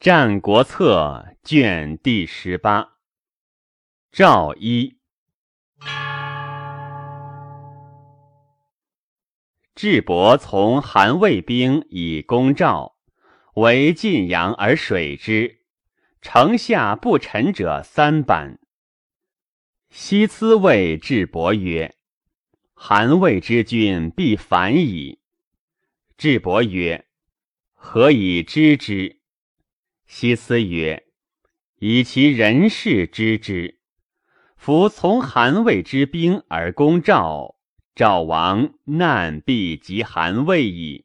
战国策》卷第十八。赵一，智伯从韩魏兵以攻赵，为晋阳而水之，城下不臣者三百。西咨谓智伯曰：“韩魏之君必反矣。”智伯曰：“何以知之？”西斯曰：“以其人事知之。夫从韩魏之兵而攻赵，赵王难必及韩魏矣。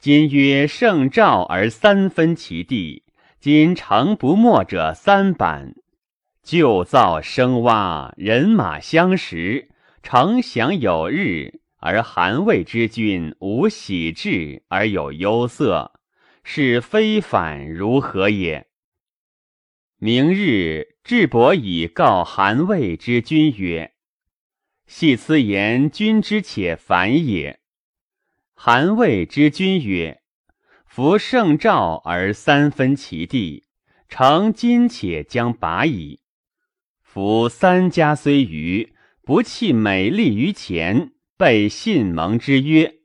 今曰胜赵而三分其地，今城不没者三板，旧造生洼，人马相食，城享有日，而韩魏之君无喜志而有忧色。”是非反如何也？明日，智伯以告韩魏之君曰：“系此言君之且反也。”韩魏之君曰：“夫胜赵而三分其地，诚今且将拔矣。夫三家虽愚，不弃美丽于前，被信盟之约。”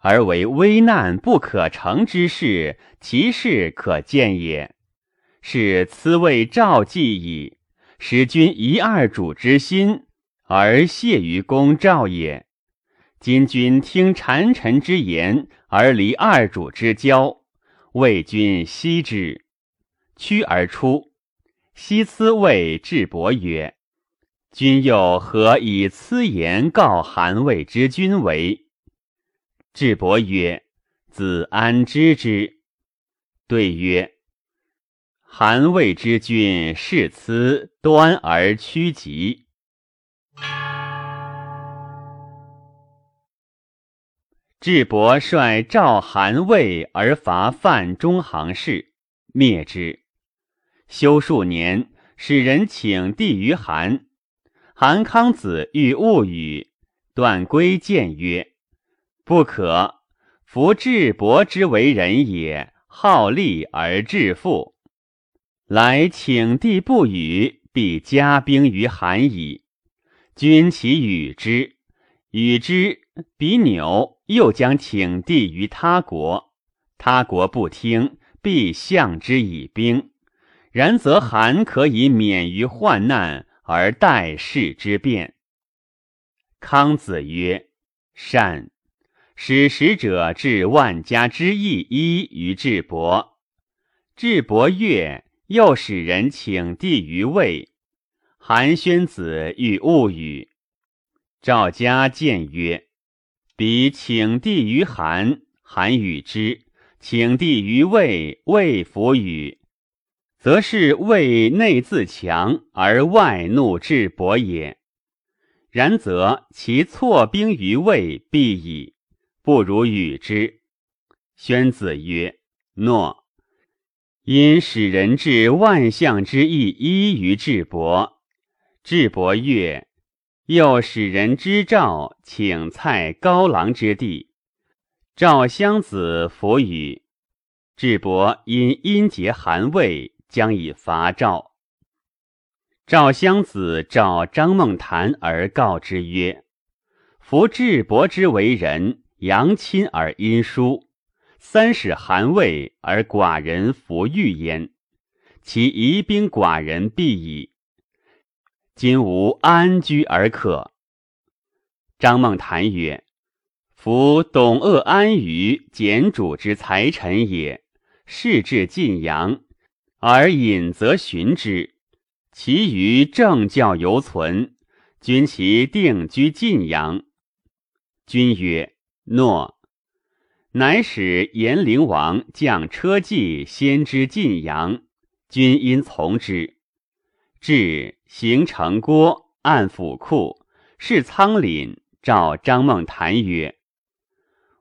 而为危难不可成之事，其事可见也。是此谓赵计矣，使君一二主之心，而谢于公赵也。今君听谗臣之言，而离二主之交，魏君息之，屈而出。西辞谓智伯曰：“君又何以此言告韩魏之君为？”智伯曰：“子安知之？”对曰：“韩魏之君视此端而趋吉。”智伯率赵、韩、魏而伐范中行氏，灭之。修数年，使人请帝于韩。韩康子欲勿与，段归谏曰。不可，夫智伯之为人也，好利而致富。来请帝不与，必加兵于韩矣。君其与之，与之，彼纽又将请帝于他国。他国不听，必向之以兵。然则韩可以免于患难，而待事之变。康子曰：“善。”使使者至万家之邑一于智伯，智伯悦，又使人请帝于魏。韩宣子欲勿与。赵家见曰：“彼请帝于韩，韩与之；请帝于魏，魏弗与，则是魏内自强而外怒智伯也。然则其错兵于魏，必矣。”不如与之。宣子曰：“诺。”因使人至万象之意依于智伯。智伯曰，又使人知赵，请蔡高郎之地。赵襄子弗与。智伯因阴结韩魏，将以伐赵。赵襄子召张孟谈而告之曰：“夫智伯之为人。”阳亲而阴疏，三使韩魏而寡人弗遇焉，其疑兵寡人必矣。今无安居而可。张孟谈曰：“夫董鄂安于简主之才臣也，事至晋阳，而隐则寻之，其余政教犹存，君其定居晋阳。”君曰。诺，乃使延陵王将车骑先知晋阳，君因从之。至行城郭，按府库，是仓廪。召张孟谈曰：“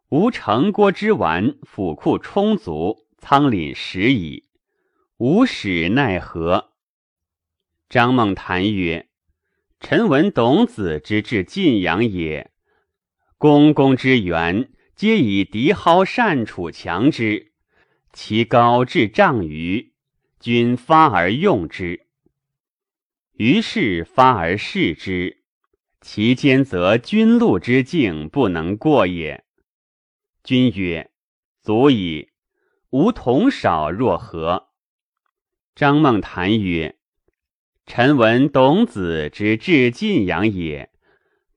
吾城郭之完，府库充足，仓廪实矣。吾使奈何？”张孟谈曰：“臣闻董子之至晋阳也。”公公之源，皆以敌蒿善处强之。其高至丈余，君发而用之。于是发而视之，其间则君禄之境不能过也。君曰：“足矣。吾同少若何？”张孟谈曰：“臣闻董子之至晋阳也，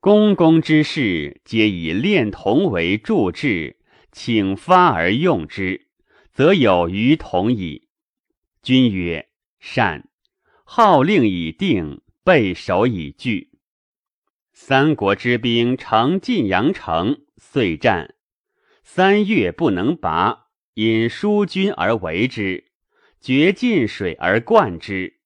公公之事皆以炼铜为助志，请发而用之，则有余同矣。”君曰：“善。”号令已定，备守已据。三国之兵乘晋阳城，遂战。三月不能拔，因疏军而为之，决晋水而灌之。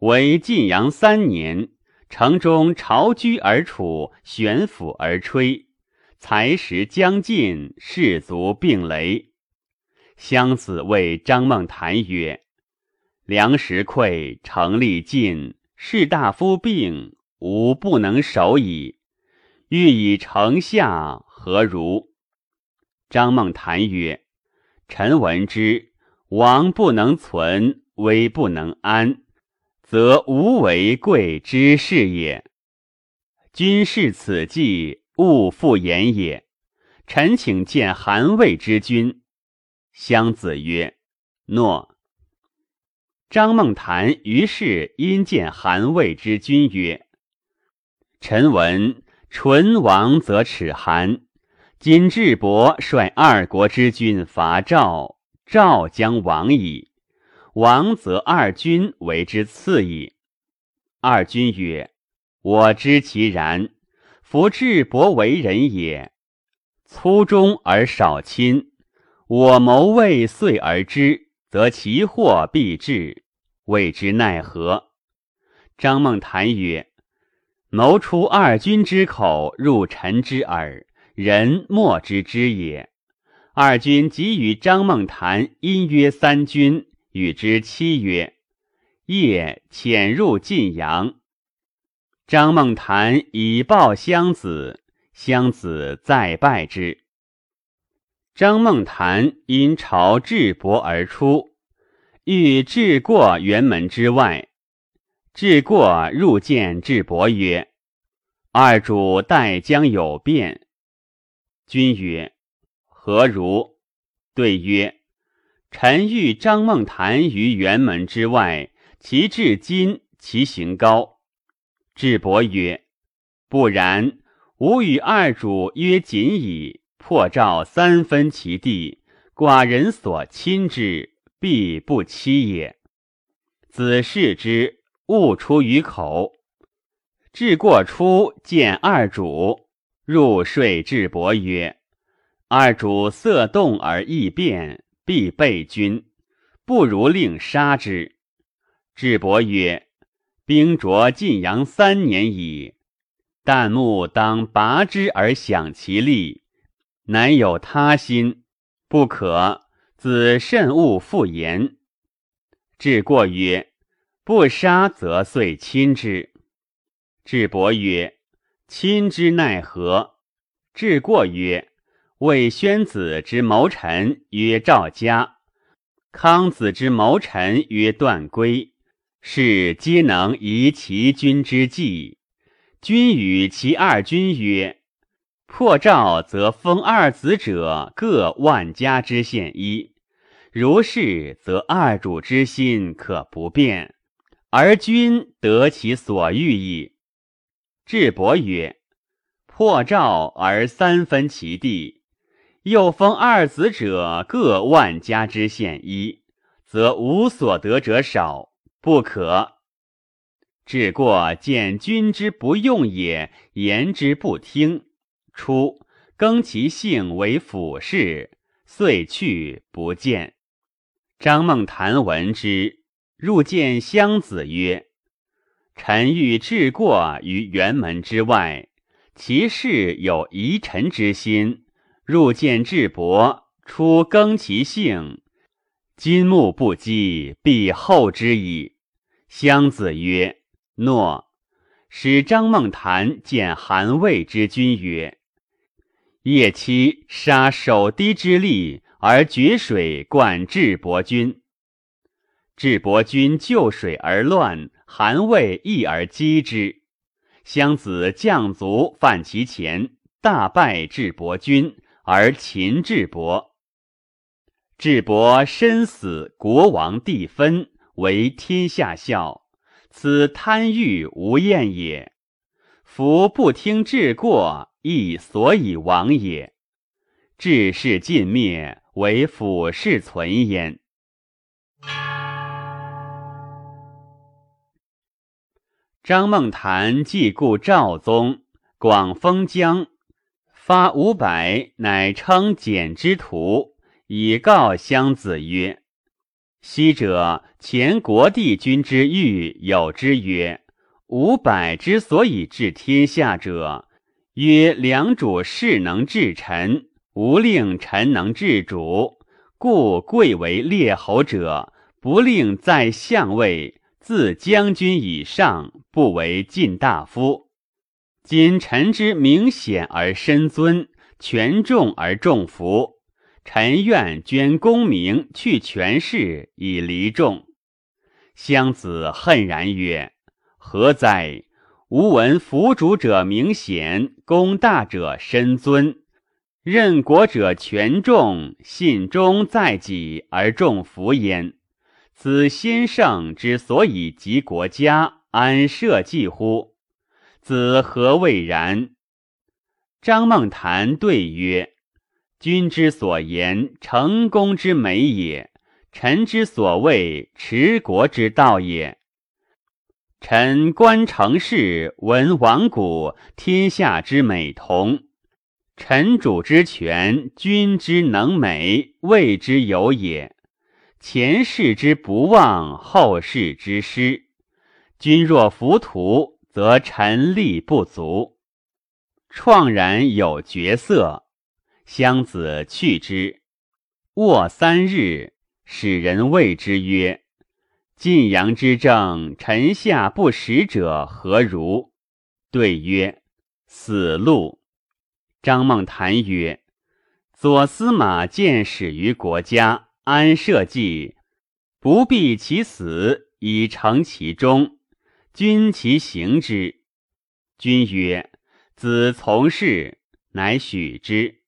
为晋阳三年，城中巢居而处，悬釜而吹，才食将尽，士卒并雷。襄子谓张孟谈曰。粮食匮，城力尽，士大夫病，吾不能守矣。欲以城下，何如？张孟谈曰：“臣闻之，王不能存，危不能安，则无为贵之事也。君视此计，勿复言也。臣请见韩魏之君。”襄子曰：“诺。”张孟谈于是因见韩魏之君曰：“臣闻唇亡则齿寒。今智伯率二国之君伐赵，赵将亡矣。王则二君为之次矣。”二君曰：“我知其然。夫智伯为人也，粗忠而少亲。我谋未遂而知。”则其祸必至，谓之奈何？张孟谈曰：“谋出二君之口，入臣之耳，人莫知之也。”二君即与张孟谈因约三君，与之期曰：“夜潜入晋阳。”张孟谈以报襄子，襄子再拜之。张孟谈因朝智伯而出，欲至过辕门之外。至过入见智伯曰：“二主待将有变。”君曰：“何如？”对曰：“臣欲张梦谈于辕门之外，其至今，其行高。”智伯曰：“不然，吾与二主约锦矣。”破赵三分其地，寡人所亲之，必不欺也。子视之，勿出于口。至过出见二主，入睡智伯曰：“二主色动而易变，必备君，不如令杀之。”智伯曰：“兵着晋阳三年矣，旦暮当拔之而享其利。”乃有他心，不可。子慎勿复言。智过曰：“不杀则遂亲之。”智伯曰：“亲之奈何？”智过曰：“魏宣子之谋臣曰赵家，康子之谋臣曰段归，是皆能移其君之计。君与其二君曰。”破赵则封二子者各万家之县一，如是，则二主之心可不变，而君得其所欲矣。智伯曰：“破赵而三分其地，又封二子者各万家之县一，则无所得者少，不可。”至过见君之不用也，言之不听。初，更其姓为府事，遂去不见。张孟谈闻之，入见襄子曰：“臣欲治过于辕门之外，其事有疑臣之心。入见智伯，出更其姓，今木不击，必后之矣。”襄子曰：“诺。”使张孟谈见韩魏之君曰。夜期杀守堤之吏，而决水灌智伯君。智伯君就水而乱，韩魏亦而击之。襄子将卒犯其前，大败智伯君，而秦智伯。智伯身死，国王地分，为天下笑。此贪欲无厌也。夫不听治过，亦所以亡也。治世尽灭，为辅世存焉。张梦谈既故赵宗，广封疆，发五百，乃称简之徒。以告襄子曰：“昔者前国帝君之欲有之曰：五百之所以治天下者，曰良主事能治臣，无令臣能治主。故贵为列侯者，不令在相位，自将军以上，不为晋大夫。今臣之明显而深尊，权重而重服。”臣愿捐功名去权势以离众。襄子恨然曰：“何哉！吾闻服主者明显，功大者深尊，任国者权重，信忠在己而重服焉。此先圣之所以及国家，安社稷乎？子何谓然？”张孟谈对曰。君之所言，成功之美也；臣之所谓，持国之道也。臣观成事，闻亡古，天下之美同。臣主之权，君之能美，谓之有也。前世之不忘，后世之师。君若浮屠，则臣力不足。怆然有绝色。襄子去之，卧三日，使人谓之曰：“晋阳之政，臣下不识者何如？”对曰：“死路。”张孟谈曰：“左司马见始于国家，安社稷，不避其死，以成其忠。君其行之。”君曰：“子从事，乃许之。”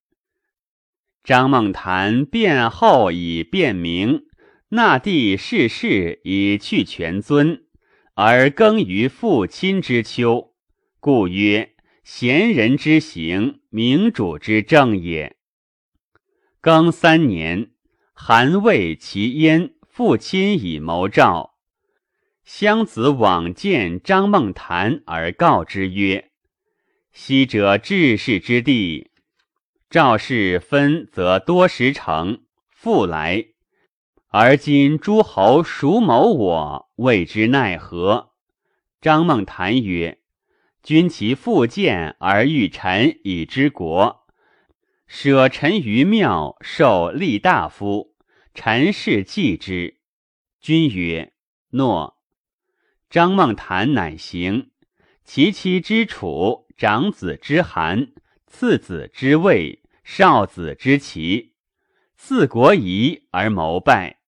张孟谈变后以变名，纳帝逝世以去全尊，而耕于父亲之秋，故曰贤人之行，明主之政也。庚三年，韩魏其燕，父亲以谋赵。襄子往见张孟谈，而告之曰：“昔者治世之地。”赵氏分则多时成，复来，而今诸侯孰谋我？谓之奈何？张孟谈曰：“君其复见而欲臣以之国，舍臣于庙，受立大夫，臣是继之。”君曰：“诺。”张孟谈乃行，其妻之楚，长子之韩，次子之魏。少子之齐，四国夷而谋败。